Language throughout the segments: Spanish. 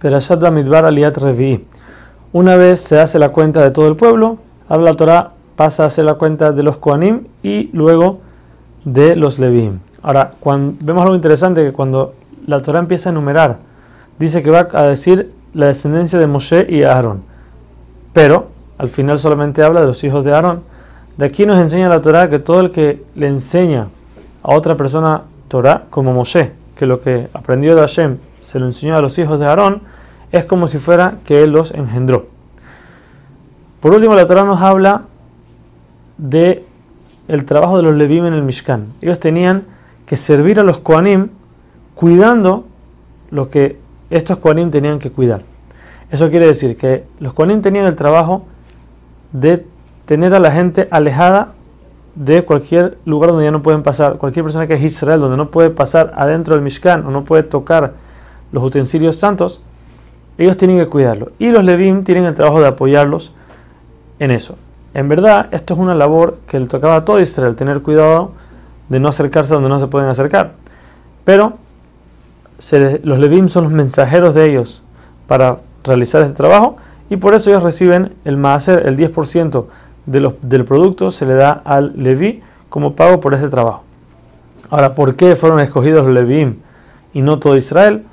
Perashat Bamidbar Aliat Revi. Una vez se hace la cuenta de todo el pueblo, habla la Torah, pasa a hacer la cuenta de los Koanim y luego de los Levim. Ahora, vemos algo interesante que cuando la Torah empieza a enumerar, dice que va a decir la descendencia de Moshe y Aarón. Pero al final solamente habla de los hijos de Aarón. De aquí nos enseña la Torah que todo el que le enseña a otra persona Torah, como Moshe, que lo que aprendió de Hashem se lo enseñó a los hijos de Aarón, es como si fuera que él los engendró. Por último, la Torah nos habla de el trabajo de los Levim en el Mishkan. Ellos tenían que servir a los Koanim cuidando lo que estos Koanim tenían que cuidar. Eso quiere decir que los Koanim tenían el trabajo de tener a la gente alejada de cualquier lugar donde ya no pueden pasar, cualquier persona que es Israel, donde no puede pasar adentro del Mishkan o no puede tocar los utensilios santos, ellos tienen que cuidarlo. Y los Levim tienen el trabajo de apoyarlos en eso. En verdad, esto es una labor que le tocaba a todo Israel, tener cuidado de no acercarse donde no se pueden acercar. Pero los Levim son los mensajeros de ellos para realizar este trabajo y por eso ellos reciben el maaser, el 10% de los, del producto se le da al Leví como pago por ese trabajo. Ahora, ¿por qué fueron escogidos los Levim y no todo Israel?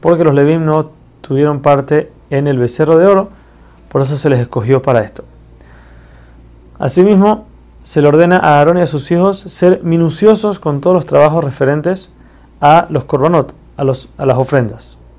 Porque los Levim no tuvieron parte en el becerro de oro, por eso se les escogió para esto. Asimismo, se le ordena a Aarón y a sus hijos ser minuciosos con todos los trabajos referentes a los korbanot, a, los, a las ofrendas.